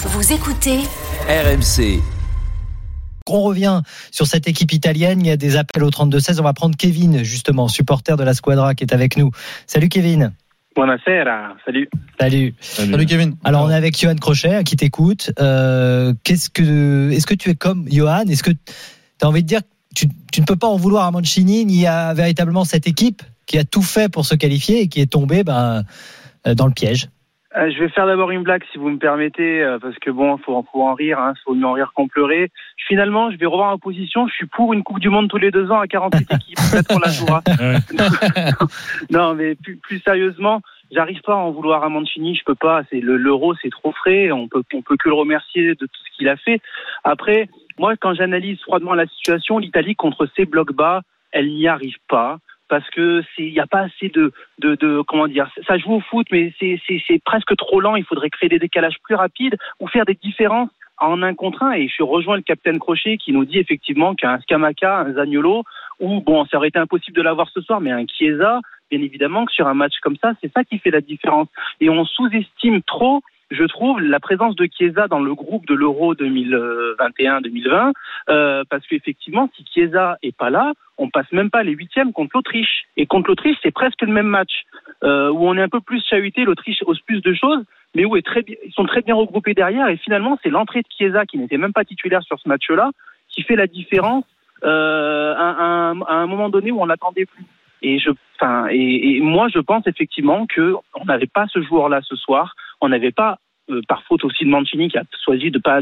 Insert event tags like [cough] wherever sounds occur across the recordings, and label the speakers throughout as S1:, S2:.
S1: Vous écoutez
S2: RMC.
S3: On revient sur cette équipe italienne. Il y a des appels au 32-16. On va prendre Kevin, justement, supporter de la Squadra, qui est avec nous. Salut Kevin.
S4: Buonasera, salut.
S3: Salut.
S5: Salut Kevin.
S3: Alors on est avec Johan Crochet hein, qui t'écoute. Euh, qu'est-ce que, est-ce que tu es comme Johan? Est-ce que tu as envie de dire que tu, tu ne peux pas en vouloir à Mancini ni à véritablement cette équipe qui a tout fait pour se qualifier et qui est tombée ben, euh, dans le piège?
S4: Euh, je vais faire d'abord une blague si vous me permettez, euh, parce que bon, faut, faut en rire, hein, faut mieux en rire qu'en pleurer. Finalement, je vais revoir ma position. Je suis pour une Coupe du Monde tous les deux ans à 48 équipes. [laughs] Peut-être qu'on la jouera. [laughs] non, mais plus, plus sérieusement, j'arrive pas à en vouloir à Mancini. Je peux pas. C'est le- l'euro, c'est trop frais. On peut, on peut que le remercier de tout ce qu'il a fait. Après, moi, quand j'analyse froidement la situation, l'Italie contre ses blocs bas, elle n'y arrive pas. Parce que il n'y a pas assez de, de, de, comment dire, ça joue au foot, mais c'est presque trop lent. Il faudrait créer des décalages plus rapides ou faire des différences en un contre un. Et je rejoins le capitaine Crochet qui nous dit effectivement qu'un Scamaca, un Zagnolo, ou bon, ça aurait été impossible de l'avoir ce soir, mais un Chiesa, bien évidemment que sur un match comme ça, c'est ça qui fait la différence. Et on sous-estime trop, je trouve, la présence de Chiesa dans le groupe de l'Euro 2021-2020, euh, parce qu'effectivement, si Chiesa est pas là, on passe même pas les huitièmes contre l'Autriche. Et contre l'Autriche, c'est presque le même match, euh, où on est un peu plus chahuté, l'Autriche ose plus de choses, mais où est très ils sont très bien regroupés derrière. Et finalement, c'est l'entrée de Chiesa, qui n'était même pas titulaire sur ce match-là, qui fait la différence euh, à, un- moment donné où on l'attendait plus. Et je, et, et moi, je pense effectivement que on n'avait pas ce joueur-là ce soir. On n'avait pas, euh, par faute aussi de Mancini, qui a choisi de pas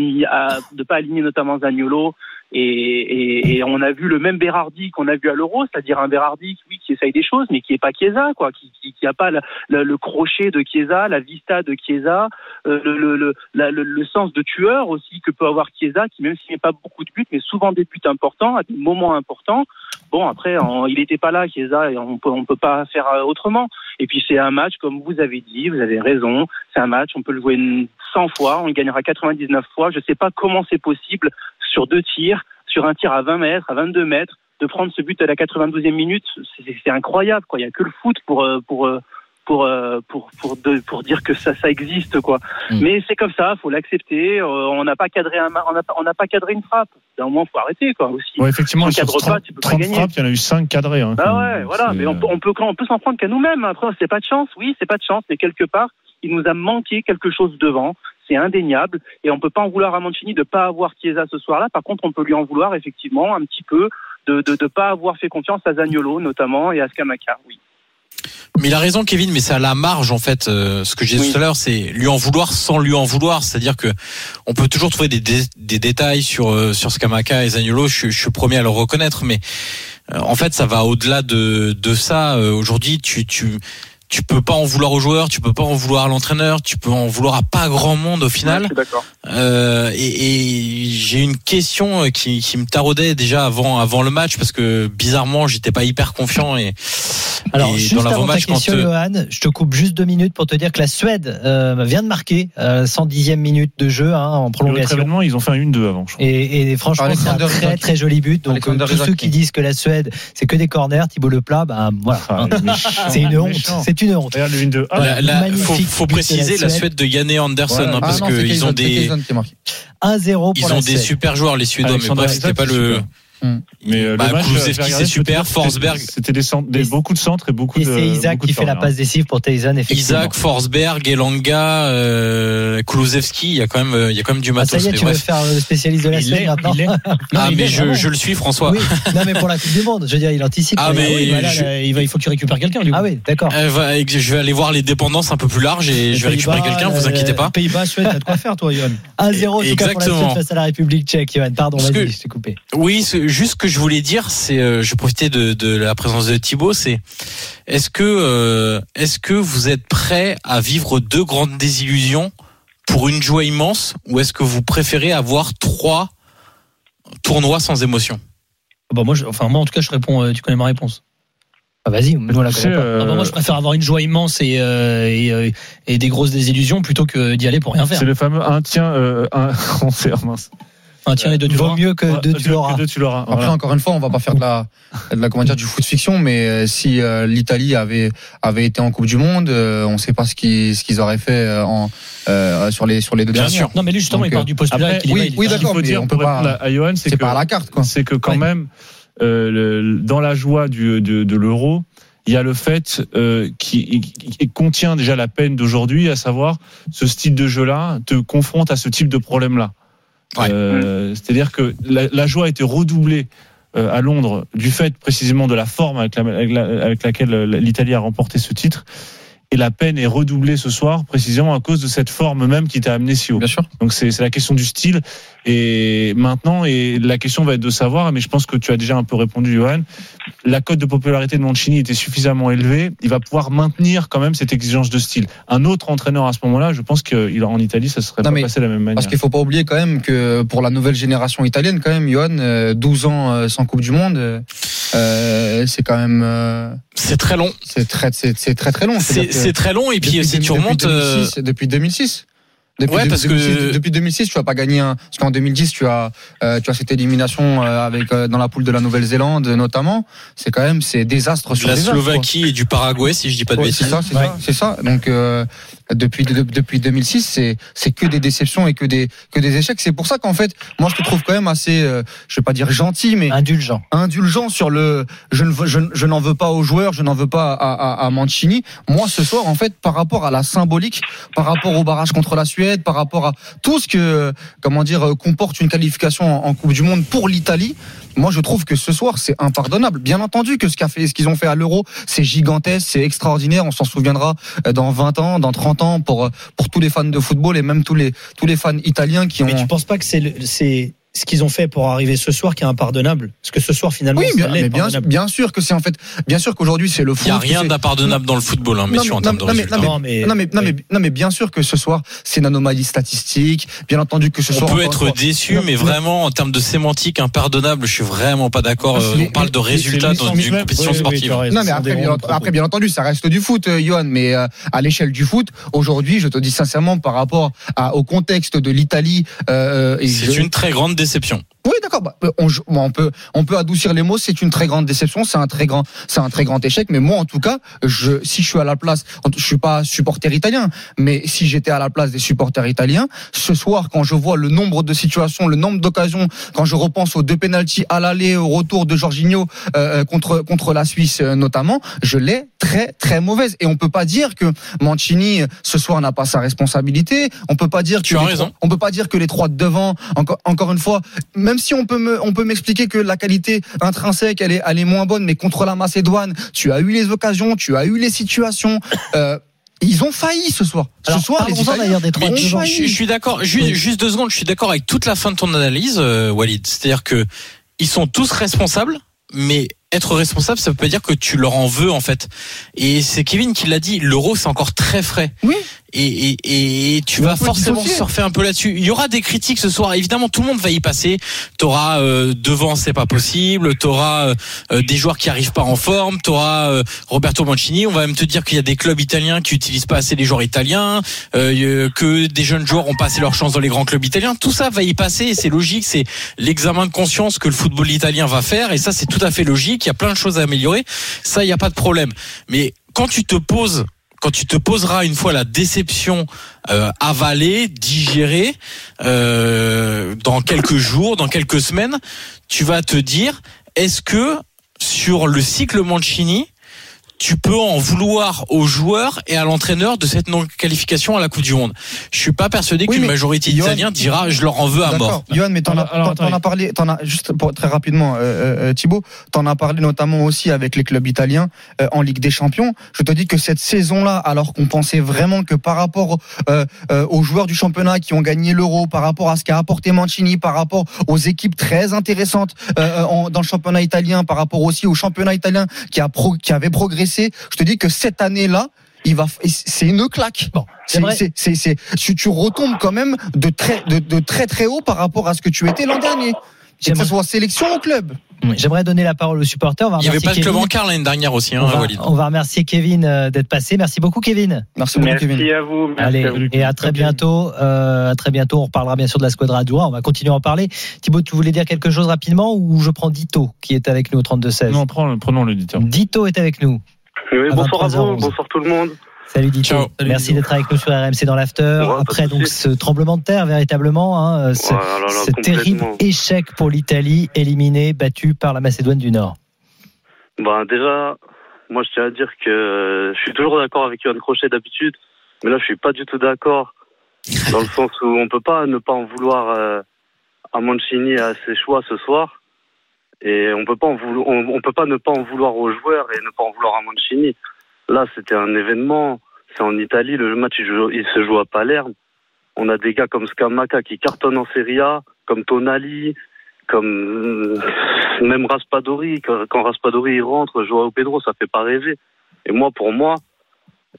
S4: pas aligner notamment Zaniolo. Et, on a vu le même Berardi qu'on a vu à l'Euro, c'est-à-dire un Berardi oui, qui essaye des choses, mais qui est pas Chiesa, quoi, qui qui, qui a pas le crochet de Chiesa, la vista de Chiesa, euh, le, le, la- le, le sens de tueur aussi que peut avoir Chiesa, qui même s'il met pas beaucoup de buts, mais souvent des buts importants, à des moments importants. Bon, après, il n'était pas là, Chiesa, et on peut, on peut pas faire euh, autrement. Et puis c'est un match, comme vous avez dit, vous avez raison, c'est un match, on peut le jouer une- 100 fois, on le gagnera 99 fois. Je sais pas comment c'est possible sur deux tirs, sur un tir à 20 mètres, à 22 mètres, de prendre ce but à la 92e minute. C'est incroyable, quoi. Il y a que le foot pour euh, pour euh, pour euh, pour pour, de- pour dire que ça ça existe, quoi.
S5: Mm.
S4: Mais c'est comme ça, faut l'accepter. Euh, on n'a pas cadré un, on n'a pas, on n'a pas cadré une frappe. D'un moment, faut arrêter, quoi. Aussi.
S5: Ouais, effectivement, sur
S4: cadre pas,
S5: 30,
S4: tu peux pas
S5: 30
S4: gagner.
S5: frappes, il y en a eu 5 cadrés. hein.
S4: Ah ouais, voilà. Mais on peut, on peut, on peut s'en prendre qu'à nous-mêmes. Après, c'est pas de chance. Oui, c'est pas de chance, mais quelque part, il nous a manqué quelque chose devant. C'est indéniable. Et on peut pas en vouloir à Mancini de pas avoir Chiesa ce soir-là. Par contre, on peut lui en vouloir effectivement un petit peu de de, de pas avoir fait confiance à Zagnolo notamment et à Scamaca. Oui.
S6: Mais il a raison, Kevin, mais c'est à la marge, en fait. euh, ce que j'ai dit
S4: Oui.
S6: tout à l'heure, c'est lui en vouloir sans lui en vouloir. C'est-à-dire que on peut toujours trouver des, dé- des détails sur, euh, sur Scamaca et Zaniolo. Je, suis- je suis premier à le reconnaître, mais euh, en fait, ça va au-delà de, de ça. Euh, Aujourd'hui, tu, tu, tu peux pas en vouloir aux joueurs, tu peux pas en vouloir à l'entraîneur, tu peux en vouloir à pas grand monde au final. Euh, et, et j'ai une question euh, qui, qui me taraudait déjà avant avant le match parce que bizarrement j'étais pas hyper confiant et,
S3: Alors,
S6: et
S3: juste
S6: dans
S3: avant ta question, Johan, je te coupe juste deux minutes pour te dire que la Suède euh, vient de marquer euh, 110e minute de jeu hein, en prolongation.
S5: ils ont fait un 1-2 avant, je crois.
S3: Et, et franchement, c'est un très très joli but. Donc euh, tous ceux qui disent que la Suède c'est que des corners, Thibaut Leplat, ben voilà,
S5: Ah,
S3: c'est une honte.
S5: Méchant.
S3: C'est une honte.
S5: Regarde le 1-2. Ah,
S6: faut, préciser la
S3: Suède.
S6: De Yanné Anderson hein, parce qu'ils ont des
S7: Kayson qui a marqué.
S3: 1-0 pour
S6: ils
S3: la
S6: ont des super joueurs les Suédois mais bref c'était pas le
S5: super.
S7: Hmm.
S5: Mais euh,
S6: Bah, c'est super,
S5: c'était-
S6: Forsberg.
S5: C'était des, centres- des-
S3: Et-
S5: beaucoup de centres et beaucoup
S3: Et
S5: de.
S3: c'est Isaac qui fait la
S5: corners.
S3: passe décisive pour Tyson, effectivement.
S6: Isaac, Forsberg, Elanga, euh, Kulusevski, il y a quand même euh, il y a quand même du
S3: Ah, ça
S6: matos.
S3: y est,
S6: mais
S3: tu veux faire le spécialiste de la
S5: l'est,
S3: maintenant
S5: il l'est. [laughs]
S3: Non,
S6: Ah
S3: il
S6: mais
S3: est
S6: je, le suis François.
S3: Oui, non mais pour la Coupe du Monde, je veux dire, il anticipe.
S6: Ah, mais
S3: oui, voilà,
S6: je-
S3: là,
S7: il, va, il faut qu'il récupère quelqu'un. du coup.
S3: Ah oui, d'accord.
S6: Euh, je vais aller voir les dépendances un peu plus larges et je vais récupérer quelqu'un, vous
S7: euh,
S6: inquiétez pas.
S7: Pays-Bas, Suède, t'as de quoi faire, toi, Yohan
S3: 1-0 [laughs] en tout cas pour la. Suède face à la République tchèque, Johan. Pardon, vas-y,
S6: que-
S3: je t'ai coupé.
S6: Oui, juste ce que je voulais dire, c'est, euh, je profitais de, de la présence de Thibaut, c'est, est-ce que, euh, est-ce que vous êtes prêt à vivre deux grandes désillusions pour une joie immense ou est-ce que vous préférez avoir trois tournois sans émotion?
S7: Bah moi, je, enfin moi en tout cas, je réponds. euh, tu connais ma réponse.
S3: Ah, Vas-y, on la pas.
S5: euh,
S7: Ah bah, moi, je préfère avoir une joie immense et euh, et, euh, et des grosses désillusions plutôt que d'y aller pour rien faire.
S5: C'est le fameux un tien, euh, un, [laughs] on sait, mince.
S7: Un tiens et deux tu
S3: Vaut mieux que
S5: Ouais,
S3: deux, tu l'auras.
S5: que deux, tu l'auras.
S8: Après,
S5: Voilà.
S8: encore une fois, on va pas faire de la, de la comment dire, du foot fiction, mais euh, si euh, l'Italie avait avait été en Coupe du Monde, euh, on sait pas ce qu'ils ce qu'ils auraient fait en euh, sur les sur les deux
S6: Bien
S8: dernières.
S6: sûr.
S7: Non mais lui justement
S8: Donc,
S7: il part du postulat
S5: après,
S8: oui,
S7: il
S8: oui,
S5: qu'il
S8: d'accord, mais
S5: dire
S8: on peut pas-
S5: répondre à Johan, c'est
S8: pas à la carte, quoi.
S5: c'est que quand
S7: Ouais.
S5: même euh, le- dans la joie du, de, de l'euro, il y a le fait euh, qui, qui contient déjà la peine d'aujourd'hui, à savoir ce style de jeu-là te confronte à ce type de problème-là. Euh, C'est-à-dire que la, joie a été redoublée euh, à Londres du fait précisément de la forme avec laquelle euh, l'Italie a remporté ce titre. Et la peine est redoublée ce soir précisément à cause de cette forme même qui t'a amené si haut.
S8: Bien sûr.
S5: Donc c'est la question du style. Et maintenant, et la question va être de savoir, mais je pense que tu as déjà un peu répondu, Johan, la cote de popularité de Mancini était suffisamment élevée. Il va pouvoir maintenir quand même cette exigence de style. Un autre entraîneur à ce moment-là, je pense qu'en Italie, ça serait
S8: Non,
S5: pas passé de la même manière.
S8: Parce qu'il faut pas oublier quand même que pour la nouvelle génération italienne, quand même, Johan, euh, 12 ans euh, sans Coupe du Monde, euh, euh, c'est quand même, euh,
S6: C'est très long.
S8: c'est très, c'est très très long.
S6: C'est
S8: que
S6: très long et puis
S8: depuis
S6: si tu
S8: depuis
S6: remontes. euh,
S8: 2006, depuis 2006. Depuis,
S6: Ouais, parce que-
S8: 2006, depuis 2006, tu as pas gagné un. Parce qu'en 2010, tu as, euh, tu as cette élimination euh, avec euh, dans la poule de la Nouvelle-Zélande notamment. C'est quand même c'est désastre sur
S6: la
S8: désastre, quoi.
S6: Slovaquie et du Paraguay, si je dis pas de
S8: Ouais, c'est
S6: bêtises.
S8: ça, c'est
S3: Ouais.
S8: ça, c'est ça. Donc euh, depuis de- depuis 2006, c'est c'est que des déceptions et que des que des échecs. C'est pour ça qu'en fait, moi je te trouve quand même assez, euh, je vais pas dire gentil, mais
S3: Indulgent.
S8: indulgent sur le. Je ne veux, je, je n'en veux pas aux joueurs, je n'en veux pas à, à, à Mancini. Moi, ce soir, en fait, par rapport à la symbolique, par rapport au barrage contre la Suède, par rapport à tout ce que, comment dire, euh, comporte une qualification en, en Coupe du Monde pour l'Italie. Moi, je trouve que ce soir, c'est impardonnable. Bien entendu que ce qu'a fait, ce qu'ils ont fait à l'Euro, c'est gigantesque, c'est extraordinaire. On s'en souviendra euh, dans 20 ans, dans 30 ans, pour euh, pour tous les fans de football et même tous les tous les fans italiens qui ont.
S7: Mais tu penses pas que c'est c'est ce qu'ils ont fait pour arriver ce soir qui est impardonnable Parce que ce soir finalement
S8: Oui, bien, mais bien, bien sûr que c'est en fait, bien sûr qu'aujourd'hui c'est le
S6: Il
S8: foot.
S6: n'y a rien d'impardonnable dans le football, hein,
S8: Non,
S6: messieurs, en
S8: mais-
S6: termes de
S8: non, mais-
S6: résultats.
S8: non, mais-
S7: Non mais
S8: Non mais, non, mais, non mais bien sûr que ce soir c'est une anomalie statistique. Bien entendu que ce
S6: On
S8: soir.
S6: peut
S8: encore une
S6: être
S8: fois-
S6: déçu,
S8: Non,
S6: mais vraiment en termes de sémantique impardonnable, je suis vraiment pas d'accord. Euh,
S8: Mais-
S6: On parle de résultats dans une compétition sportive.
S8: Non mais après bien, après entendu ça reste du foot euh, Johan mais euh, à l'échelle du foot aujourd'hui je te dis sincèrement par rapport à- au contexte de l'Italie euh,
S6: C'est une très grande déception.
S8: Oui, d'accord. bah, on, bon, on peut, on peut adoucir les mots. C'est une très grande déception. C'est un très grand, c'est un très grand échec. Mais moi, en tout cas, je, si je suis à la place, je suis pas supporter italien, mais si j'étais à la place des supporters italiens, ce soir, quand je vois le nombre de situations, le nombre d'occasions, quand je repense aux deux pénalties à l'aller, au retour de Jorginho euh, contre contre la Suisse euh, notamment, je l'ai très très mauvaise. Et on peut pas dire que Mancini ce soir n'a pas sa responsabilité. On peut pas dire
S6: Tu
S8: que
S6: as raison.
S8: trois- on peut pas dire que les trois de devant, encore encore une fois, même si on peut me, on peut m'expliquer que la qualité intrinsèque elle est, elle est moins bonne, mais contre la Macédoine, tu as eu les occasions, tu as eu les situations. Euh, ils ont failli ce soir.
S3: Alors,
S8: ce soir, les
S3: d'ailleurs des trois
S6: je, je- je suis d'accord. Juste, juste deux secondes. Je suis d'accord avec toute la fin de ton analyse, euh, Walid. C'est-à-dire que ils sont tous responsables, mais être responsable, ça pas dire que tu leur en veux en fait. Et c'est Kevin qui l'a dit. L'euro, c'est encore très frais.
S8: Oui.
S6: Et, et, et tu vas
S8: peut
S6: forcément
S8: dissocier.
S6: surfer un peu là-dessus. Il y aura des critiques ce soir. Évidemment, tout le monde va y passer. T'auras euh, devant, c'est pas possible. T'auras euh, des joueurs qui arrivent pas en forme. T'auras euh, Roberto Mancini. On va même te dire qu'il y a des clubs italiens qui utilisent pas assez les joueurs italiens, euh, que des jeunes joueurs ont pas assez leur chance dans les grands clubs italiens. Tout ça va y passer. C'est logique. C'est l'examen de conscience que le football italien va faire. Et ça, c'est tout à fait logique. Il y a plein de choses à améliorer. Ça, il y a pas de problème. Mais quand tu te poses quand tu te poseras une fois la déception euh, avalée, digérée, euh, dans quelques jours, dans quelques semaines, tu vas te dire, est-ce que sur le cycle Mancini, tu peux en vouloir aux joueurs et à l'entraîneur de cette non-qualification à la Coupe du Monde. Je suis pas persuadé
S8: Oui,
S6: qu'une majorité d'Italiens dira je leur en veux à mort.
S8: Johan, mais t'en as, parlé, t'en as juste pour, très rapidement, euh, euh, Thibaut, t'en as parlé notamment aussi avec les clubs italiens euh, en Ligue des Champions. Je te dis que cette saison-là, alors qu'on pensait vraiment que par rapport euh, euh, aux joueurs du championnat qui ont gagné l'Euro, par rapport à ce qu'a apporté Mancini, par rapport aux équipes très intéressantes euh, en- dans le championnat italien, par rapport aussi au championnat italien qui a pro, qui avait progressé, je te dis que cette année-là il va, c'est une claque.
S3: Bon,
S8: c'est, c'est, c'est, c'est, tu, tu retombes quand même de très, de, de très très haut par rapport à ce que tu étais l'an dernier. Que ce soit sélection ou club.
S3: J'aimerais donner la parole aux supporters. On va
S6: Il n'y avait pas de club
S3: Kevin.
S6: en quart l'année dernière aussi, hein,
S3: on, va,
S6: Walid.
S3: on va remercier Kevin euh, d'être passé. Merci beaucoup, Kevin.
S8: Merci beaucoup, Kevin.
S9: Merci à vous. Merci
S3: Allez,
S9: à vous.
S3: et à très bientôt. Euh, à très bientôt. On reparlera bien sûr de la Squadra Adoua. On va continuer à en parler. Thibaut, tu voulais dire quelque chose rapidement ou je prends Dito qui est avec nous au 32-16
S5: Non, prenons, prenons l'auditeur.
S3: Dito est avec nous.
S9: Oui,
S3: à
S9: bonsoir à
S3: 23h11.
S9: vous, bonsoir tout le monde.
S3: Salut Dito.
S6: Ciao. Salut,
S3: Merci d'être avec nous sur RMC dans l'after.
S9: Ouais,
S3: Après donc ce tremblement de terre véritablement, hein, ce,
S9: Ouais, là, là,
S3: ce terrible échec pour l'Italie, éliminé, battu par la Macédoine du Nord.
S9: Ben, déjà, moi, je tiens à dire que euh, je suis toujours d'accord avec Johan Crochet d'habitude, mais là, je suis pas du tout d'accord dans le sens où on peut pas ne pas en vouloir euh, à Mancini et à ses choix ce soir, et on peut pas peut pas ne pas en vouloir aux joueurs et ne pas en vouloir à Mancini. Là, c'était un événement. C'est en Italie. Le match, il, il se joue à Palerme. On a des gars comme Scamacca qui cartonnent en Serie A, comme Tonali, comme euh, même Raspadori. Quand, Raspadori rentre, Joao Pedro, ça fait pas rêver. Et moi, pour moi,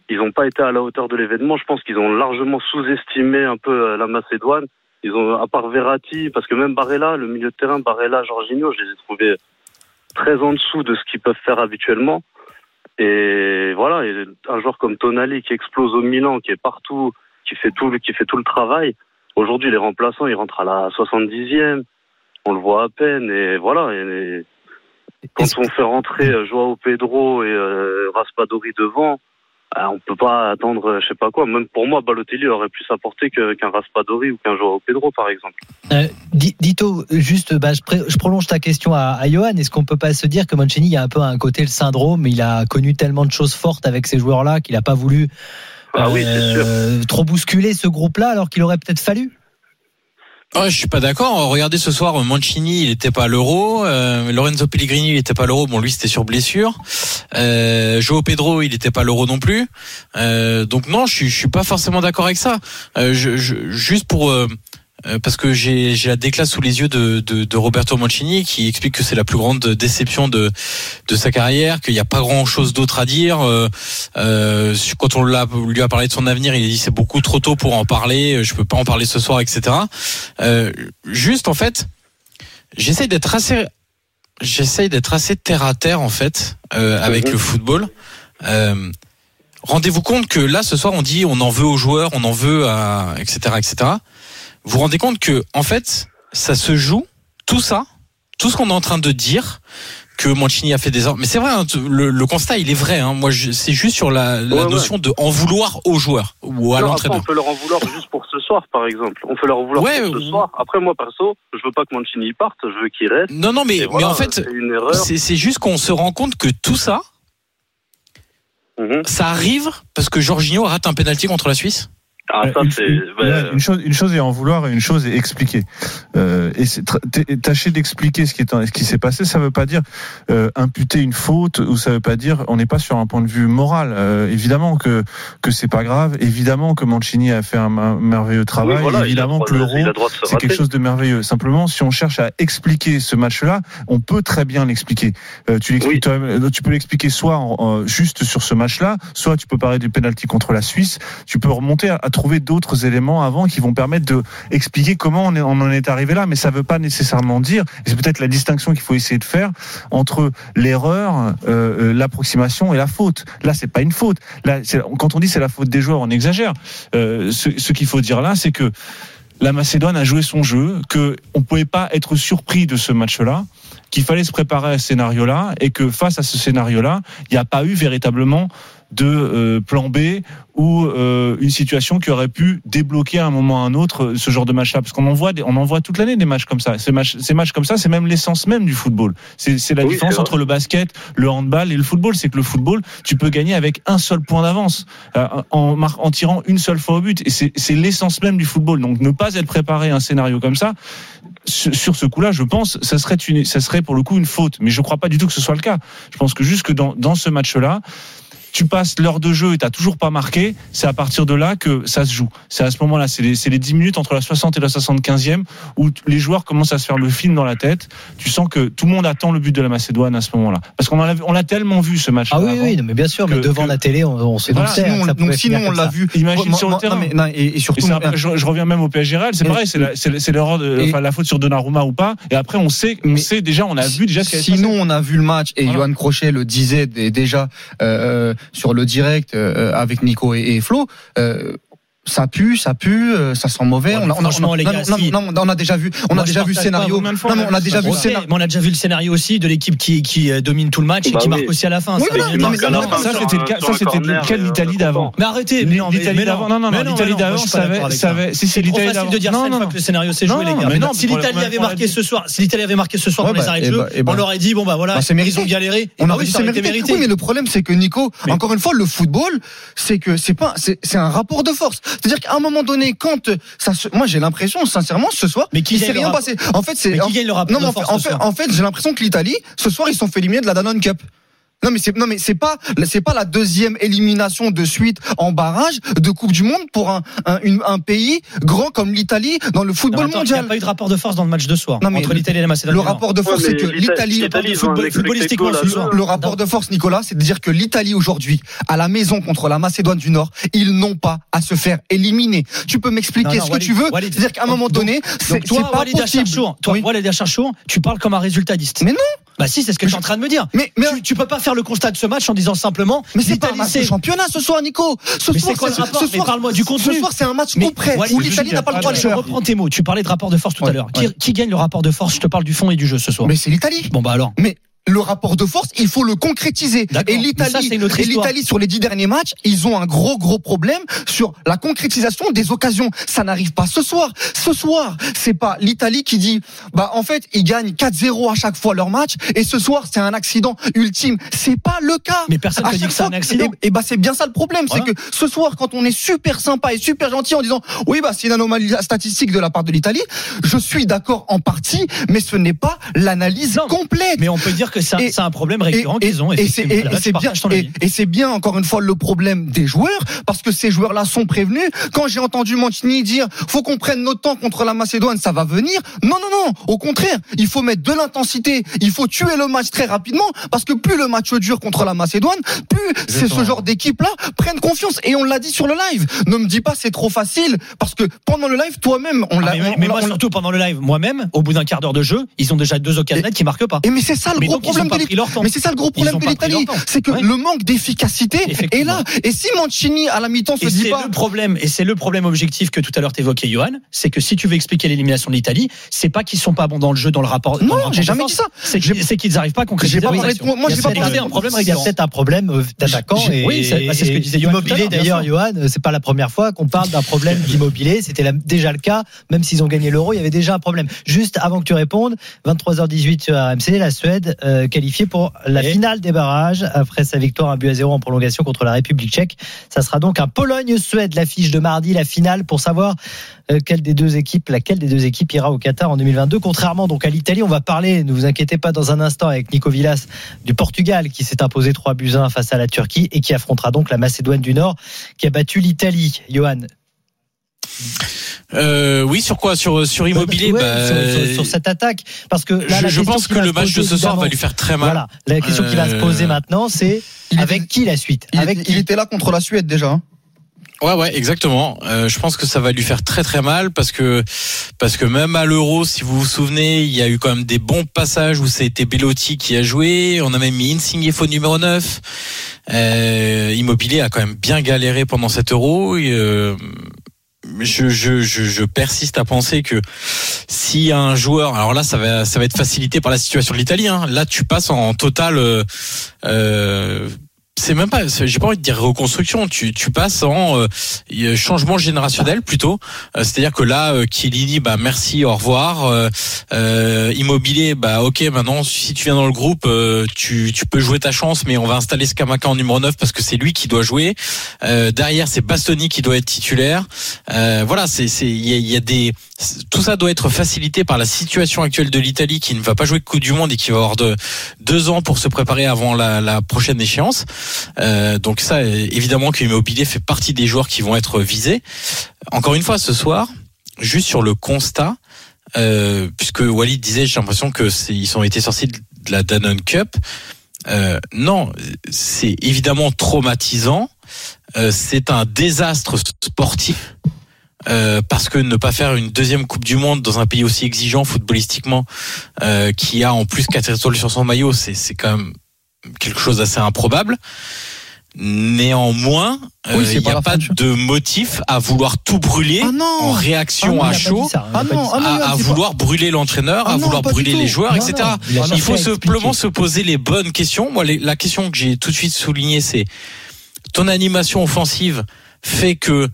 S9: ils n'ont pas été à la hauteur de l'événement. Je pense qu'ils ont largement sous-estimé un peu euh, la Macédoine. Ils ont, à part Verratti, parce que même Barella, le milieu de terrain, Barella, Jorginho, je les ai trouvés très en dessous de ce qu'ils peuvent faire habituellement. Et voilà, et un joueur comme Tonali qui explose au Milan, qui est partout, qui fait tout, le- qui fait tout le travail. Aujourd'hui, les remplaçants, ils rentrent à la 70e. On le voit à peine. Et voilà. Et, quand
S3: Est-ce-
S9: on fait rentrer Joao Pedro et euh, Raspadori devant, euh, on peut pas attendre, je sais pas quoi. Même pour moi, Balotelli aurait pu s'apporter que- qu'un Raspadori ou qu'un Joao Pedro, par exemple.
S3: Euh, Di- Dito, juste, bah, je, prolonge ta question à, à Johan. Est-ce qu'on peut pas se dire que Mancini, il y a un peu un côté le syndrome, il a connu tellement de choses fortes avec ces joueurs-là qu'il n'a pas voulu
S9: Ah oui, c'est sûr.
S3: euh, trop bousculer ce groupe-là alors qu'il aurait peut-être fallu?
S6: Ouais, je suis pas d'accord. Regardez ce soir, Mancini, il était pas l'Euro. Euh, Lorenzo Pellegrini, il était pas l'Euro. Bon, lui, c'était sur blessure. Euh, Joao Pedro, il était pas à l'Euro non plus. Euh, donc non, je suis, je suis pas forcément d'accord avec ça. Euh, juste pour parce que j'ai la déclasse sous les yeux de, de, de Roberto Mancini qui explique que c'est la plus grande déception de de sa carrière, qu'il n'y a pas grand chose d'autre à dire. Euh, euh, quand on lui a parlé de son avenir, il a dit c'est beaucoup trop tôt pour en parler. Je peux pas en parler ce soir, etc. Euh, juste en fait, j'essaye d'être assez, j'essaye d'être assez terre à terre en fait euh, avec
S9: Mhm.
S6: le football. Euh, Rendez-vous compte que là ce soir on dit on en veut aux joueurs, on en veut à etc etc. Vous vous rendez compte que en fait ça se joue tout ça, tout ce qu'on est en train de dire que Mancini a fait des. Mais c'est vrai, hein, le, le constat il est vrai. Hein. Moi c'est juste sur la, la
S9: Ouais, ouais.
S6: notion de en vouloir aux joueurs ou à l'entraîneur.
S9: on peut leur en vouloir juste pour ce soir, par exemple. On peut leur en vouloir
S6: Ouais,
S9: pour ce soir. Après, moi, perso, je veux pas que Mancini parte, je veux qu'il reste.
S6: Non non mais en fait
S9: c'est
S6: juste qu'on se rend compte que tout ça
S9: Mhm.
S6: ça arrive parce que Jorginho rate un penalty contre la Suisse.
S9: Ah, ça,
S5: une, chose, une chose est en vouloir et une chose est expliquer. Euh, et tâcher d'expliquer ce qui est ce qui s'est passé. Ça veut pas dire euh, imputer une faute ou ça veut pas dire on n'est pas sur un point de vue moral. Euh, évidemment que que c'est pas grave. Évidemment que Mancini a fait un, merveilleux travail.
S9: oui, voilà,
S5: évidemment que l'euro c'est quelque chose de merveilleux. Simplement, si on cherche à expliquer ce match-là, on peut très bien l'expliquer. Euh, tu l'expliques
S9: Oui.
S5: euh, tu peux l'expliquer soit en- juste sur ce match-là, soit tu peux parler du penalty contre la Suisse. Tu peux remonter à, à trouver d'autres éléments avant qui vont permettre de expliquer comment on, en est arrivé là. Mais ça veut pas nécessairement dire. et C'est peut-être la distinction qu'il faut essayer de faire entre l'erreur, euh, euh, l'approximation et la faute. Là, c'est pas une faute. Quand on dit c'est la faute des joueurs, on exagère. Euh, ce ce qu'il faut dire là, c'est que la Macédoine a joué son jeu, que on pouvait pas être surpris de ce match-là, qu'il fallait se préparer à ce scénario-là, et que face à ce scénario-là, il n'y a pas eu véritablement de euh, plan B ou euh, une situation qui aurait pu débloquer à un moment ou à un autre euh, ce genre de match-là, parce qu'on en voit, on en voit toute l'année des matchs comme ça. Ces matchs, ces matchs comme ça, c'est même l'essence même du football. C'est c'est la
S9: Oui,
S5: différence entre le basket, le handball et le football, c'est que le football, tu peux gagner avec un seul point d'avance euh, en, en tirant une seule fois au but. Et c'est c'est l'essence même du football. Donc ne pas être préparé à un scénario comme ça, sur ce coup-là, je pense, ça serait, une, ça serait pour le coup une faute. Mais je crois pas du tout que ce soit le cas. Je pense que juste que dans, dans ce match-là, tu passes l'heure de jeu et t'as toujours pas marqué, c'est à partir de là que ça se joue. C'est à ce moment-là, c'est les, les 10 minutes entre la 60 et la 75e où les joueurs commencent à se faire le film dans la tête. Tu sens que tout le monde attend le but de la Macédoine à ce moment-là. Parce qu'on on l'a tellement vu ce match.
S3: Ah oui, oui, non, mais bien sûr, mais devant
S5: que-
S3: la télé, on, on se
S8: Et donc,
S3: doutait,
S8: sinon,
S3: hein,
S8: on-
S3: que ça
S8: donc, sinon, on l'a vu.
S5: Imagine
S8: Moi-
S5: sur le terrain.
S8: non, mais- non, et, et
S5: Et
S8: surtout,
S5: après, je, je reviens même au PSG Real, c'est pareil, c'est l'erreur de,
S8: Et-
S5: enfin, la faute sur Donnarumma ou pas. Et après, on sait, on sait déjà, on a vu déjà ce
S8: Sinon, on a vu le match et
S5: Voilà.
S8: Johan Crochet le disait dé- déjà euh, sur le direct euh, avec Nico et, et Flo. euh, ça pue, ça pue, euh, ça sent mauvais.
S7: Ouais,
S8: on, a, on, a,
S7: franchement,
S8: on a-
S7: les
S8: non,
S7: gars,
S8: non,
S7: si-
S8: non, on a déjà vu, on
S7: Moi,
S8: a déjà vu le scénario.
S5: de
S8: Non,
S5: on
S8: mais
S5: a
S8: on a déjà vu le scénario.
S7: mais on a déjà vu le scénario aussi de l'équipe qui, qui euh, domine tout le match et
S4: Bah
S7: qui
S4: oui.
S7: marque aussi à la fin.
S8: Oui,
S7: Ça,
S8: non, mais- non,
S5: ça, c'était le cas- ça, c'était quelle
S4: et, euh,
S5: l'Italie d'avant
S7: Mais arrêtez, non,
S5: L'Italie d'avant, non, non, non, l'Italie
S7: non,
S5: d'avant,
S7: je suis pas
S5: ça
S7: d'accord
S5: avait,
S7: avec
S5: ça avait, si c'est
S7: C'est trop
S5: l'Italie
S7: facile
S5: d'avant.
S7: de dire ça
S5: Non,
S7: une
S5: non,
S7: fois
S5: non.
S7: que le scénario s'est
S5: Non,
S7: joué, les
S5: non,
S7: gars.
S5: mais non,
S7: Si l'Italie avait marqué ce soir, si l'Italie avait marqué ce soir dans les
S8: bah,
S7: arrêts de jeu,
S8: bah, bah.
S7: on aurait dit bon bah voilà,
S8: Bah, c'est
S7: ils
S8: mérité.
S7: ont galéré.
S8: On
S7: bah
S8: aurait dit c'est mérité. Oui, mais le problème, c'est que Nico, encore une fois, le football, c'est que c'est pas, c'est c'est un rapport de force. C'est-à-dire qu'à un moment donné, quand ça se, moi j'ai l'impression, sincèrement, ce soir,
S7: Mais qui
S8: s'est rien passé. En fait, c'est en- en fait, en fait, j'ai l'impression que l'Italie, ce soir, ils sont fait éliminer de la Danone Cup. Non mais c'est non mais c'est pas c'est pas la deuxième élimination de suite en barrage de Coupe du Monde pour un un, une- un pays grand comme l'Italie dans le
S7: Non,
S8: football
S7: attends, Il n'y a
S8: mondial.
S7: pas eu de rapport de force dans le match de soir
S8: Non, mais
S7: entre l'Italie et la Macédoine.
S8: Le rapport de force,
S4: Ouais,
S8: c'est que l'Italie,
S7: football- footballistiquement, ce soir.
S8: le rapport de force, Nicolas, c'est de dire que l'Italie aujourd'hui, à la maison contre la Macédoine du Nord, ils n'ont pas à se faire éliminer. Tu peux m'expliquer
S7: Non, non,
S8: ce que
S7: Walid,
S8: tu veux? C'est-à-dire qu'à un moment donné, c'est pas
S7: Walid
S8: possible.
S7: Toi. Walid Acharchour, tu parles comme un résultatiste.
S8: Mais non.
S7: Bah si, c'est ce que je suis en train de me dire.
S8: Mais
S7: tu peux pas faire le constat de ce match en disant simplement
S8: mais c'est pas un match de championnat ce soir, Nico. Ce
S7: Mais
S8: soir,
S7: c'est quoi le rapport
S8: ce soir-
S7: parle-moi du contenu.
S8: Ce soir, c'est un match
S7: Walid,
S8: où l'Italie n'a pas le droit de
S7: je reprends tes mots. Tu parlais de rapport de force tout à l'heure. Qui gagne le rapport de force? Je te parle du fond et du jeu ce soir.
S8: Mais c'est l'Italie.
S7: Bon bah alors.
S8: Mais le rapport de force, il faut le concrétiser. Et l'Italie, sur les dix derniers matchs, ils ont un gros gros problème sur la concrétisation des occasions. Ça n'arrive pas ce soir. Ce soir, c'est pas l'Italie qui dit, bah en fait, ils gagnent 4-0 à chaque fois leur match, et ce soir, c'est un accident ultime. C'est pas le cas.
S7: Mais personne ne dit que c'est un accident.
S8: Et, et bah c'est bien ça le problème,
S7: Voilà.
S8: c'est que ce soir, quand on est super sympa et super gentil en disant, oui bah c'est une anomalie statistique de la part de l'Italie, je suis d'accord en partie, mais ce n'est pas l'analyse complète.
S7: Mais on peut dire que c'est un-
S8: Et-
S7: c'est un problème récurrent
S8: et-
S7: qu'ils ont.
S8: et c'est bien et, c'est encore une fois le problème des joueurs parce que ces joueurs-là sont prévenus. Quand j'ai entendu Mancini dire faut qu'on prenne notre temps contre la Macédoine, ça va venir. Non non non, au contraire, il faut mettre de l'intensité, il faut tuer le match très rapidement parce que plus le match dure contre la Macédoine, plus c'est ce genre d'équipe-là prennent confiance et on l'a dit sur le live. Ne me dis pas c'est trop facile parce que pendant le live toi-même on
S7: Ah,
S8: l'a
S7: mais, moi, surtout pendant le live, moi-même, au bout d'un quart d'heure de jeu, ils ont déjà deux occasions nettes qui marquent pas.
S8: et mais c'est ça le
S7: Mais
S8: gros
S7: donc,
S8: problème de. Mais c'est ça le gros problème de l'Italie, c'est que
S7: Ouais.
S8: le manque d'efficacité est là. Et si Mancini à la mi-temps se
S7: Et
S8: dit
S7: c'est
S8: pas,
S7: le problème, et c'est le problème objectif que tout à l'heure t'évoquais, Johan, c'est que si tu veux expliquer l'élimination de l'Italie, c'est pas qu'ils sont pas bons dans le jeu, dans le rapport.
S8: Non, j'ai jamais dit ça.
S7: C'est qu'ils n'arrivent pas à concrétiser
S8: moi, j'ai
S7: a
S8: pas parlé-
S7: un problème
S3: Il y a peut-être un problème euh, d'attaquant
S7: oui, c'est- ce que disait Johan à
S3: d'ailleurs. Johan, c'est pas la première fois qu'on parle d'un problème [laughs] d'immobilier. C'était déjà le cas, même s'ils ont gagné l'euro, il y avait déjà un problème. Juste avant que tu répondes, 23h18 sur RMC, la Suède euh, qualifiée pour la
S7: Et
S3: finale des barrages après sa victoire un but à zéro en prolongation contre la République tchèque. Ça sera donc un Pologne-Suède, l'affiche de mardi, la finale pour savoir euh, quelle des deux équipes, laquelle des deux équipes ira au Qatar en 2022. Contrairement donc à l'Italie, on va parler, ne vous inquiétez pas dans un instant avec Nico Villas du Portugal qui s'est imposé 3 buts à 1 face à la Turquie et qui affrontera donc la Macédoine du Nord qui a battu l'Italie. Johan.
S6: Euh, oui, sur quoi Sur sur immobilier
S3: Ouais,
S6: bah,
S3: sur, sur- sur cette attaque parce que là,
S6: je,
S3: la
S6: je
S3: question
S6: pense que le match de ce soir va lui faire très mal.
S3: Voilà, la question qui va se
S6: Euh,
S3: poser maintenant c'est avec
S8: était,
S3: qui la suite
S8: il,
S3: Avec
S8: était- il était là contre la Suède déjà. hein.
S6: Ouais, ouais, exactement. Euh, je pense que ça va lui faire très très mal parce que parce que même à l'Euro, si vous vous souvenez, il y a eu quand même des bons passages où c'était Bellotti qui a joué. On a même mis Insigne faux numéro 9. Euh, Immobilier a quand même bien galéré pendant cet Euro. Et, euh, je, je, je, je persiste à penser que si un joueur, alors là ça va ça va être facilité par la situation de l'Italie. Hein. Là tu passes en total. Euh, euh, c'est même pas, j'ai pas envie de dire reconstruction. Tu, tu passes en euh, changement générationnel plutôt. Euh, C'est-à-dire que là, euh, Chiellini, bah merci, au revoir. Euh, euh, immobilier, bah ok, maintenant si tu viens dans le groupe, euh, tu, tu peux jouer ta chance, mais on va installer Scamaca en numéro 9 parce que c'est lui qui doit jouer. Derrière, c'est Bastoni qui doit être titulaire. Voilà, c'est c'est il y a, y a des tout ça doit être facilité par la situation actuelle de l'Italie qui ne va pas jouer Coupe du Monde et qui va avoir de, deux ans pour se préparer avant la, la prochaine échéance. Euh, donc ça, évidemment que l'immobilier fait partie des joueurs qui vont être visés. Encore une fois, ce soir, juste sur le constat, euh, puisque Walid disait, j'ai l'impression que ils ont été sortis de la Danone Cup. Euh, non, c'est évidemment traumatisant. C'est un désastre sportif. Parce que ne pas faire une deuxième Coupe du Monde dans un pays aussi exigeant footballistiquement, qui a en plus quatre étoiles sur son maillot, c'est quand même quelque chose d'assez improbable. Néanmoins, euh,
S8: Oui,
S6: il n'y a pas de motif à vouloir tout brûler
S8: Ah
S6: en réaction
S8: Ah non,
S6: à chaud,
S3: ça,
S8: Ah non, ah non,
S6: à,
S8: pas-
S6: vouloir brûler l'entraîneur,
S8: Ah
S6: à vouloir brûler les joueurs, etc.
S3: il
S6: faut simplement se poser les bonnes questions. Moi, les- la question que j'ai tout de suite soulignée, c'est ton animation offensive fait que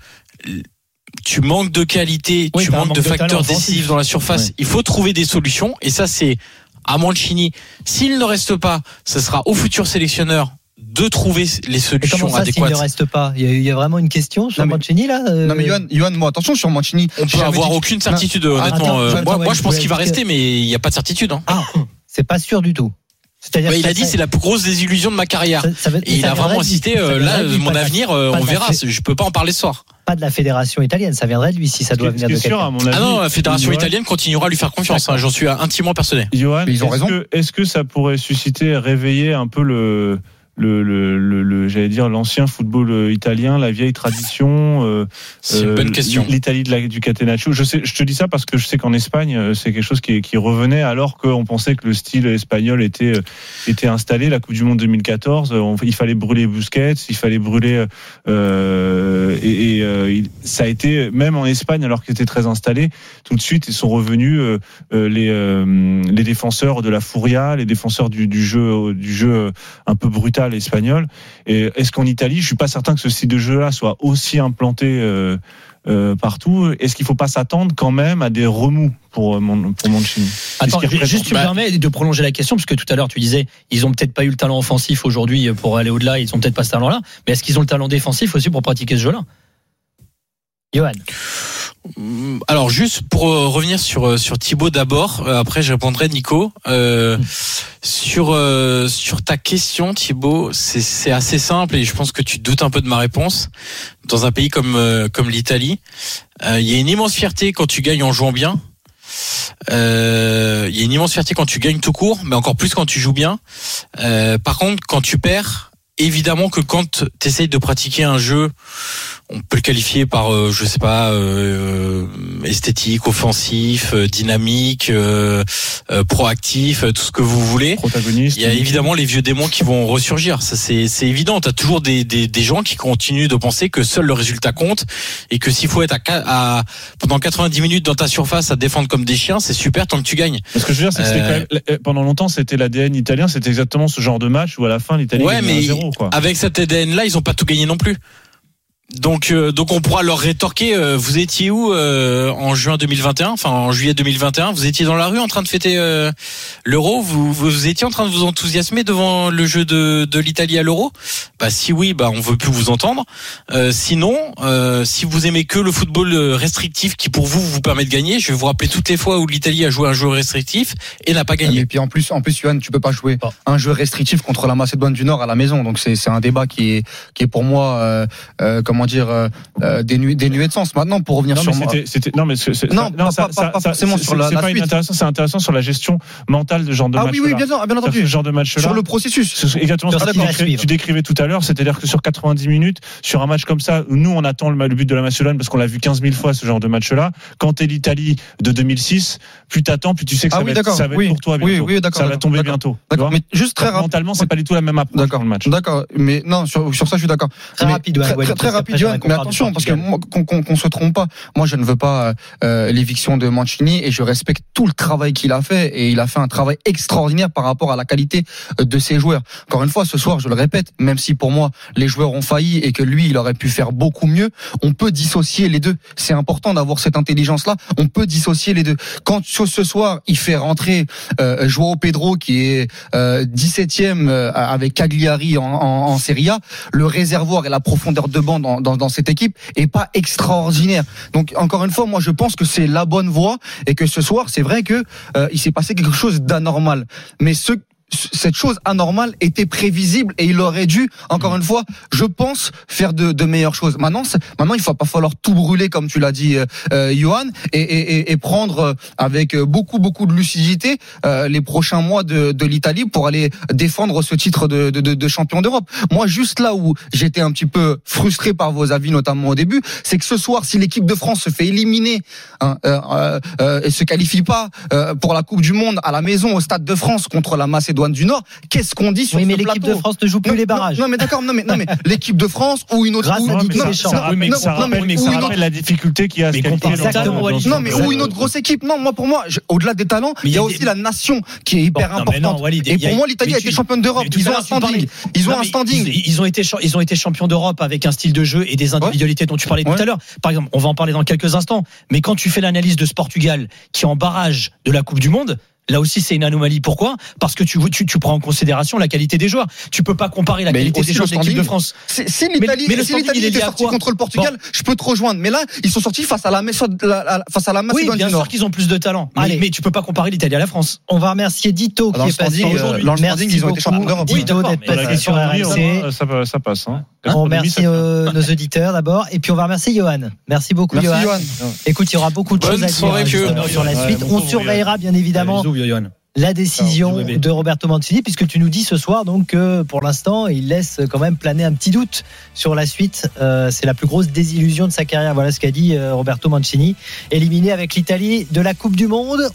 S6: tu manques de qualité,
S3: Oui,
S6: tu manques
S3: manque
S6: de facteurs décisifs dans la surface.
S3: Ouais.
S6: Il faut trouver des solutions et ça, c'est à Mancini. S'il ne reste pas, ce sera au futur sélectionneur de trouver les solutions
S3: comment ça, s'il
S6: adéquates.
S3: ne reste pas? Il y, a, il y a vraiment une question sur
S8: Non, mais-
S3: Mancini là euh,
S8: Non mais Johan, Johan, moi attention sur Mancini.
S6: On peut avoir
S8: dit-
S6: aucune
S8: Non.
S6: certitude,
S8: Ah,
S6: honnêtement.
S3: attends,
S6: Euh,
S3: attends,
S6: moi,
S3: ouais,
S6: moi, je pense qu'il va
S3: que-
S6: rester, mais il n'y a pas de certitude. hein.
S3: Ah, c'est pas sûr du tout. C'est-à-dire
S6: Bah, il a dit c'est la plus grosse désillusion de ma carrière.
S3: ça- ça veut-
S6: Et il a vraiment insisté. Euh, là, mon avenir, euh, on verra. Je peux pas en parler ce soir.
S3: Pas de la fédération italienne, ça viendrait de lui si ça doit venir de
S5: sûr,
S3: quelqu'un.
S5: à mon avis.
S6: Ah non, la fédération
S5: Johan-
S6: italienne continuera à lui faire confiance. hein, J'en suis intimement persuadé.
S5: Johan,
S8: Mais ils ont raison.
S5: que, est-ce que ça pourrait susciter, réveiller un peu le, le, le, le- le- j'allais dire l'ancien football euh, italien, la vieille tradition. euh,
S6: C'est une
S5: euh,
S6: bonne question.
S5: L'Italie de la, du Catenaccio. Je sais, je te dis ça parce que je sais qu'en Espagne, euh, c'est quelque chose qui, qui revenait alors qu'on pensait que le style espagnol était était installé. La Coupe du Monde 2014, euh, on- il fallait brûler Busquets, il fallait brûler euh, et, et, euh, il- ça a été même en Espagne alors qu'ils étaient très installés. Tout de suite, ils sont revenus les euh, les défenseurs de la Furia, les défenseurs du, du jeu du jeu un peu brutal espagnol. Et est-ce qu'en Italie, je suis pas certain que ce style de jeu-là soit aussi implanté euh, euh, partout? Est-ce qu'il faut pas s'attendre quand même à des remous pour euh, Mon- pour Mancini?
S7: Attends, juste tu me
S6: Bah-
S7: permets de prolonger la question parce que tout à l'heure tu disais ils ont peut-être pas eu le talent offensif aujourd'hui pour aller au-delà, ils ont peut-être pas ce talent-là, mais est-ce qu'ils ont le talent défensif aussi pour pratiquer ce jeu-là?
S3: Johan,
S6: Alors juste pour euh, revenir sur euh, sur Thibaut d'abord, euh, après je répondrai Nico. Euh, sur euh, sur ta question Thibaut, c'est c'est assez simple et je pense que tu doutes un peu de ma réponse. Dans un pays comme euh, comme l'Italie, il y a une immense fierté quand tu gagnes en jouant bien. Il y a une immense fierté quand tu gagnes tout court, mais encore plus quand tu joues bien. Par contre, quand tu perds, évidemment que quand tu essayes de pratiquer un jeu, on peut le qualifier par, euh, je sais pas, euh, esthétique, offensif, euh, dynamique, euh, euh, proactif, euh, tout ce que vous voulez.
S5: Protagoniste.
S6: Il y a évidemment les vieux démons qui vont ressurgir. Ça, c'est, c'est évident. T'as toujours des, des, des gens qui continuent de penser que seul le résultat compte et que s'il faut être à, à pendant 90 minutes dans ta surface à défendre comme des chiens, c'est super tant que tu gagnes.
S5: Ce que je veux dire, c'est que
S6: Euh,
S5: quand même, euh, pendant longtemps, c'était l'ADN italien, c'était exactement ce genre de match où à la fin, l'Italie
S6: Ouais, mais
S5: 1-0, quoi.
S6: avec cet ADN là, ils ont pas tout gagné non plus. Donc, euh, donc on pourra leur rétorquer. euh, vous étiez où euh, en juin 2021, enfin en juillet 2021 Vous étiez dans la rue en train de fêter euh, l'Euro. Vous, vous étiez en train de vous enthousiasmer devant le jeu de, de l'Italie à l'Euro? Bah si oui, bah on veut plus vous entendre. Euh, sinon, euh, si vous aimez que le football restrictif qui pour vous vous permet de gagner, je vais vous rappeler toutes les fois où l'Italie a joué un jeu restrictif et n'a pas gagné.
S8: Et puis en plus, en plus, Johan, tu peux pas jouer un jeu restrictif contre la Macédoine du Nord à la maison. Donc c'est c'est un débat qui est qui est pour moi euh, euh, comment dire euh, euh, dénué, dénué de sens. Maintenant, pour revenir
S5: Non,
S8: sur
S5: mais
S8: moi,
S5: c'était, non, mais c'est, c'est-
S8: Non,
S5: ça-
S8: pas-
S5: ça-
S8: pas-
S5: ça-
S8: pas
S5: ça-
S8: forcément
S5: c'est-
S8: sur la-
S5: c'est
S8: la
S5: pas
S8: suite.
S5: inintéressant, c'est intéressant sur la gestion mentale de ce genre de
S8: ah
S5: match.
S8: oui, oui, bien sûr, bien entendu.
S5: Ce genre de match-là.
S8: Sur le processus.
S5: C'est exactement
S3: Sur
S5: ce que
S3: va
S5: tu décrivais tout à l'heure, c'est-à-dire que sur 90 minutes, sur un match comme ça, nous on attend le, but de la Macédoine parce qu'on l'a vu 15 000 fois ce genre de match-là. Quand t'es l'Italie de 2006, plus t'attends, plus tu sais que
S8: Ah
S5: ça,
S8: oui,
S5: va, être, ça va être pour toi
S8: Oui,
S5: bientôt.
S8: oui, d'accord,
S5: ça va tomber
S8: d'accord.
S5: bientôt.
S8: Mais juste très
S5: Donc,
S8: rapide.
S5: mentalement, c'est pas du tout la même approche
S8: D'accord.
S5: dans le match.
S8: D'accord, mais non sur, sur ça je suis d'accord.
S3: très
S8: Mais
S3: rapide,
S8: très, rapide, Mais attention, parce que qu'on qu'on- qu'on se trompe pas. Moi, je ne veux pas euh, l'éviction de Mancini et je respecte tout le travail qu'il a fait et il a fait un travail extraordinaire par rapport à la qualité euh, de ses joueurs. Encore une fois, ce soir, je le répète, même si pour moi les joueurs ont failli et que lui, il aurait pu faire beaucoup mieux, on peut dissocier les deux. C'est important d'avoir cette intelligence-là. On peut dissocier les deux. Quand ce soir, il fait rentrer euh, Joao Pedro qui est euh, 17e euh, avec Cagliari en, en, en Serie A, le réservoir et la profondeur de banc dans, cette équipe est pas extraordinaire. Donc encore une fois, moi je pense que c'est la bonne voie et que ce soir, c'est vrai que euh, il s'est passé quelque chose d'anormal. Mais ce cette chose anormale était prévisible et il aurait dû, encore une fois, je pense, faire de, de meilleures choses. Maintenant, maintenant, il va pas falloir tout brûler, comme tu l'as dit, euh, euh, Johan, et, et, et- prendre euh, avec beaucoup, beaucoup de lucidité euh, les prochains mois de, de l'Italie pour aller défendre ce titre de, de, de- champion d'Europe. Moi, juste là où j'étais un petit peu frustré par vos avis, notamment au début, c'est que ce soir, si l'équipe de France se fait éliminer hein, euh, euh, euh, et se qualifie pas euh, pour la Coupe du Monde à la maison au Stade de France contre la Macédoine du Nord, qu'est-ce qu'on dit sur
S3: Oui, mais
S8: ce
S3: l'équipe
S8: plateau
S3: de France ne joue plus
S8: non,
S3: les barrages.
S8: Non, non, mais d'accord, non mais non mais [laughs] l'équipe de France ou une autre
S3: Grâce
S8: ou,
S3: à
S8: non,
S5: mais ça rappelle, mais
S8: ou
S5: ça
S8: une
S5: rappelle
S8: autre-
S5: la difficulté qu'il y a à
S7: Mais Exactement,
S8: non mais ou une autre grosse équipe. Non, moi pour moi, au-delà des talents, il y a aussi la nation qui est hyper importante. et pour moi, l'Italie a été championne d'Europe. Ils ont un standing. Ils ont un standing.
S7: Ils, ont été cha- ils ont été champions d'Europe avec un style de jeu et des individualités dont tu parlais tout à l'heure. Par exemple, on va en parler dans quelques instants. Mais quand tu fais l'analyse de ce Portugal qui est en barrage de la Coupe du Monde. Là aussi, c'est une anomalie. Pourquoi? Parce que tu, tu, tu prends en considération la qualité des joueurs. Tu peux pas comparer la
S8: Mais
S7: qualité des joueurs de l'équipe de. France.
S8: Si l'Italie était sortie contre le Portugal, je peux te rejoindre. Mais là, ils sont sortis face à la Macédoine- la- la- face à la
S7: Oui,
S8: Macédoine
S7: bien
S8: du
S7: sûr qu'ils ont plus de talent. Mais,
S3: Allez.
S7: mais tu peux pas comparer l'Italie à la France.
S3: On va remercier Dito qui est passé
S8: euh,
S3: aujourd'hui.
S8: ils ont été champions
S3: beaucoup,
S8: d'Europe.
S7: Oui,
S3: Dito
S7: d'accord,
S3: d'être passé sur RMC.
S5: ça passe. Hein.
S3: On
S5: Gastronomie,
S3: remercie euh, nos auditeurs d'abord et puis on va remercier Johan. Merci beaucoup
S8: Merci
S3: Johan.
S8: Johan.
S3: Écoute, il y aura beaucoup de
S6: Bonne
S3: choses à dire
S6: que-
S3: justement, sur la suite. On surveillera bien évidemment
S7: Bisous,
S3: la décision
S7: Alors,
S3: de Roberto Mancini puisque tu nous dis ce soir donc que pour l'instant il laisse quand même planer un petit doute sur la suite. Euh, c'est la plus grosse désillusion de sa carrière. Voilà ce qu'a dit euh, Roberto Mancini. Éliminé avec l'Italie de la Coupe du Monde.